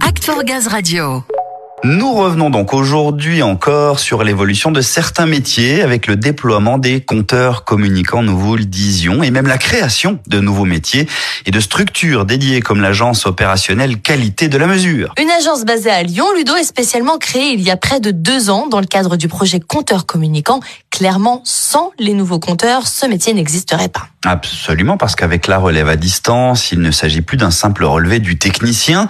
Act for Gaz Radio. Nous revenons donc aujourd'hui encore sur l'évolution de certains métiers avec le déploiement des compteurs communicants, nous vous le disions, et même la création de nouveaux métiers et de structures dédiées comme l'agence opérationnelle qualité de la mesure. Une agence basée à Lyon, Ludo est spécialement créée il y a près de deux ans dans le cadre du projet compteur communicant. Clairement, sans les nouveaux compteurs, ce métier n'existerait pas. Absolument, parce qu'avec la relève à distance, il ne s'agit plus d'un simple relevé du technicien,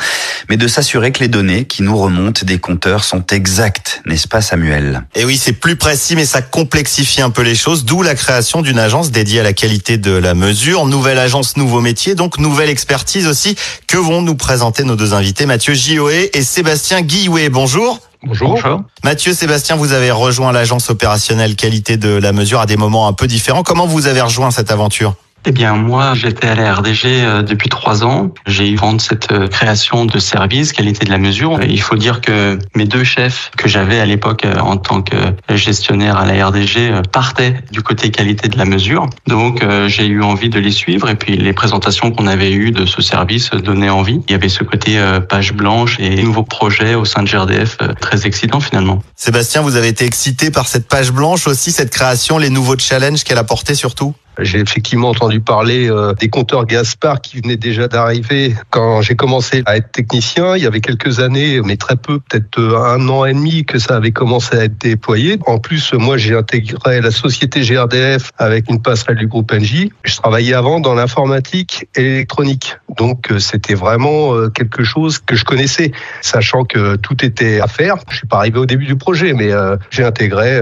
mais de s'assurer que les données qui nous remontent des compteurs sont exactes, n'est-ce pas Samuel? Et oui, c'est plus précis, mais ça complexifie un peu les choses, d'où la création d'une agence dédiée à la qualité de la mesure. Nouvelle agence, nouveau métier, donc nouvelle expertise aussi. Que vont nous présenter nos deux invités, Mathieu Gioé et Sébastien Guillouet? Bonjour. Bonjour. Mathieu, Sébastien, vous avez rejoint l'agence opérationnelle qualité de la mesure à des moments un peu différents. Comment vous avez rejoint cette aventure? Eh bien, moi, j'étais à la RDG euh, depuis trois ans. J'ai eu vent de cette euh, création de service, qualité de la mesure. Il faut dire que mes deux chefs que j'avais à l'époque euh, en tant que gestionnaire à la RDG partaient du côté qualité de la mesure. Donc, j'ai eu envie de les suivre. Et puis, les présentations qu'on avait eues de ce service donnaient envie. Il y avait ce côté page blanche et nouveaux projets au sein de GRDF très excitant finalement. Sébastien, vous avez été excité par cette page blanche aussi, cette création, les nouveaux challenges qu'elle apportait surtout? J'ai effectivement entendu parler euh, des compteurs Gaspard qui venaient déjà d'arriver quand j'ai commencé à être technicien. Il y avait quelques années, mais très peu, peut-être euh, un an et demi que ça avait commencé à être déployé. En plus, moi, j'ai intégré la société GRDF avec une passerelle du groupe NJ. Je travaillais avant dans l'informatique électronique. Donc, euh, c'était vraiment quelque chose que je connaissais, sachant que tout était à faire. Je suis pas arrivé au début du projet, mais j'ai intégré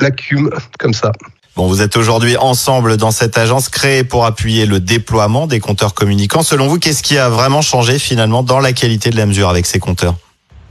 la CUM comme ça. Bon, vous êtes aujourd'hui ensemble dans cette agence créée pour appuyer le déploiement des compteurs communicants. Selon vous, qu'est-ce qui a vraiment changé finalement dans la qualité de la mesure avec ces compteurs?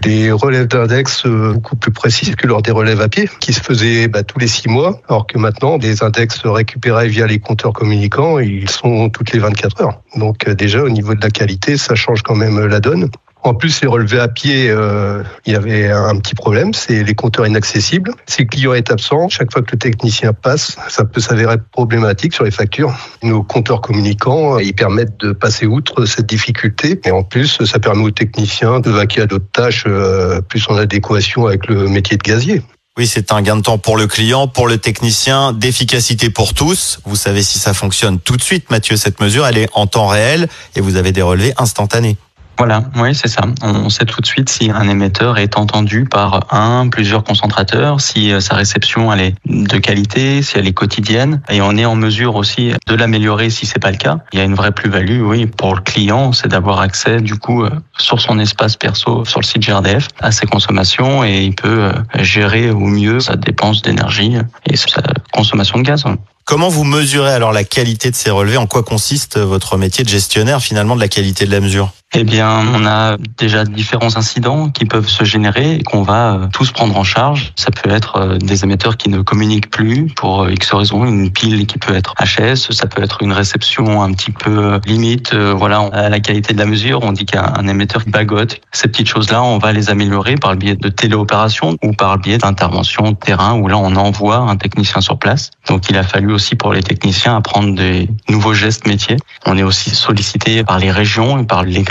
Des relèves d'index euh, beaucoup plus précises que lors des relèves à pied, qui se faisaient bah, tous les six mois, alors que maintenant, des index récupérés via les compteurs communicants, ils sont toutes les 24 heures. Donc euh, déjà, au niveau de la qualité, ça change quand même la donne. En plus, les relevés à pied, euh, il y avait un petit problème, c'est les compteurs inaccessibles. Si le client est absent, chaque fois que le technicien passe, ça peut s'avérer problématique sur les factures. Nos compteurs communicants, ils permettent de passer outre cette difficulté. Et en plus, ça permet aux techniciens de vaquer à d'autres tâches euh, plus en adéquation avec le métier de gazier. Oui, c'est un gain de temps pour le client, pour le technicien, d'efficacité pour tous. Vous savez si ça fonctionne tout de suite, Mathieu, cette mesure, elle est en temps réel et vous avez des relevés instantanés. Voilà, oui, c'est ça. On sait tout de suite si un émetteur est entendu par un, plusieurs concentrateurs, si euh, sa réception elle est de qualité, si elle est quotidienne, et on est en mesure aussi de l'améliorer si c'est pas le cas. Il y a une vraie plus-value, oui, pour le client, c'est d'avoir accès du coup euh, sur son espace perso, sur le site GRDF, à ses consommations, et il peut euh, gérer au mieux sa dépense d'énergie et sa consommation de gaz. Comment vous mesurez alors la qualité de ces relevés? En quoi consiste votre métier de gestionnaire finalement de la qualité de la mesure? Eh bien, on a déjà différents incidents qui peuvent se générer et qu'on va euh, tous prendre en charge. Ça peut être euh, des émetteurs qui ne communiquent plus pour euh, X raisons, une pile qui peut être HS, ça peut être une réception un petit peu limite. Voilà, à la qualité de la mesure, on dit qu'il y a un émetteur bagote. Ces petites choses-là, on va les améliorer par le biais de téléopérations ou par le biais d'interventions terrain où là, on envoie un technicien sur place. Donc, il a fallu aussi pour les techniciens apprendre des nouveaux gestes métiers. On est aussi sollicité par les régions et par les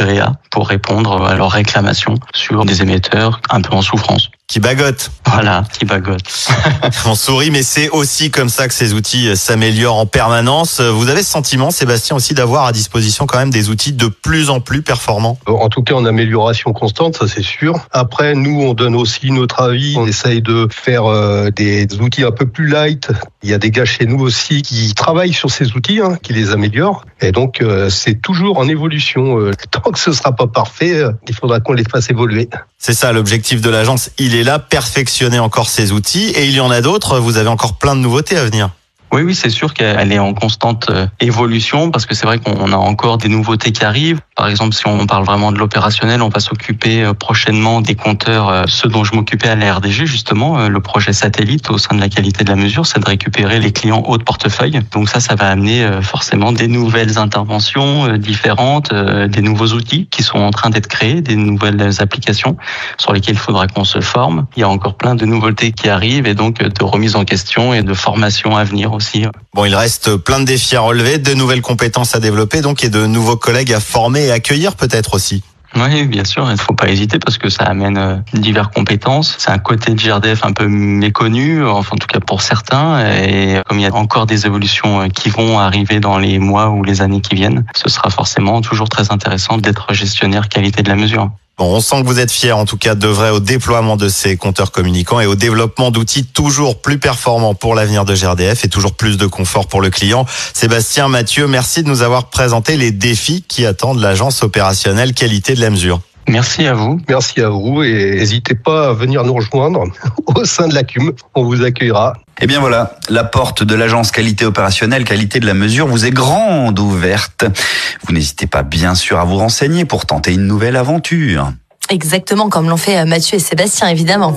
pour répondre à leurs réclamations sur des émetteurs un peu en souffrance qui bagote. Voilà, qui bagote. On sourit, mais c'est aussi comme ça que ces outils s'améliorent en permanence. Vous avez ce sentiment, Sébastien, aussi d'avoir à disposition quand même des outils de plus en plus performants? En tout cas, en amélioration constante, ça c'est sûr. Après, nous, on donne aussi notre avis. On essaye de faire euh, des outils un peu plus light. Il y a des gars chez nous aussi qui travaillent sur ces outils, hein, qui les améliorent. Et donc, euh, c'est toujours en évolution. Euh, tant que ce sera pas parfait, il faudra qu'on les fasse évoluer. C'est ça l'objectif de l'agence. Il est là, perfectionner encore ses outils. Et il y en a d'autres. Vous avez encore plein de nouveautés à venir. Oui, oui, c'est sûr qu'elle est en constante euh, évolution parce que c'est vrai qu'on a encore des nouveautés qui arrivent. Par exemple, si on parle vraiment de l'opérationnel, on va s'occuper euh, prochainement des compteurs. Euh, ce dont je m'occupais à la RDG, justement, le projet satellite au sein de la qualité de la mesure, c'est de récupérer les clients haut de portefeuille. Donc ça, ça va amener forcément des nouvelles interventions différentes, des nouveaux outils qui sont en train d'être créés, des nouvelles applications sur lesquelles il faudra qu'on se forme. Il y a encore plein de nouveautés qui arrivent et donc de remise en question et de formation à venir Bon, il reste plein de défis à relever, de nouvelles compétences à développer, donc et de nouveaux collègues à former et accueillir peut-être aussi. Oui, bien sûr, il ne faut pas hésiter parce que ça amène euh, diverses compétences. C'est un côté de GRDF un peu méconnu, enfin en tout cas pour certains. Et comme il y a encore des évolutions euh, qui vont arriver dans les mois ou les années qui viennent, ce sera forcément toujours très intéressant d'être gestionnaire qualité de la mesure. Bon, on sent que vous êtes fiers en tout cas de vrai au déploiement de ces compteurs communicants et au développement d'outils toujours plus performants pour l'avenir de GRDF et toujours plus de confort pour le client. Sébastien, Mathieu, merci de nous avoir présenté les défis qui attendent l'agence opérationnelle qualité de la mesure. Merci à vous. Merci à vous et n'hésitez pas à venir nous rejoindre au sein de la CUM. On vous accueillera. Eh bien voilà, la porte de l'agence qualité opérationnelle, qualité de la mesure vous est grande ouverte. Vous n'hésitez pas bien sûr à vous renseigner pour tenter une nouvelle aventure. Exactement comme l'ont fait Mathieu et Sébastien, évidemment.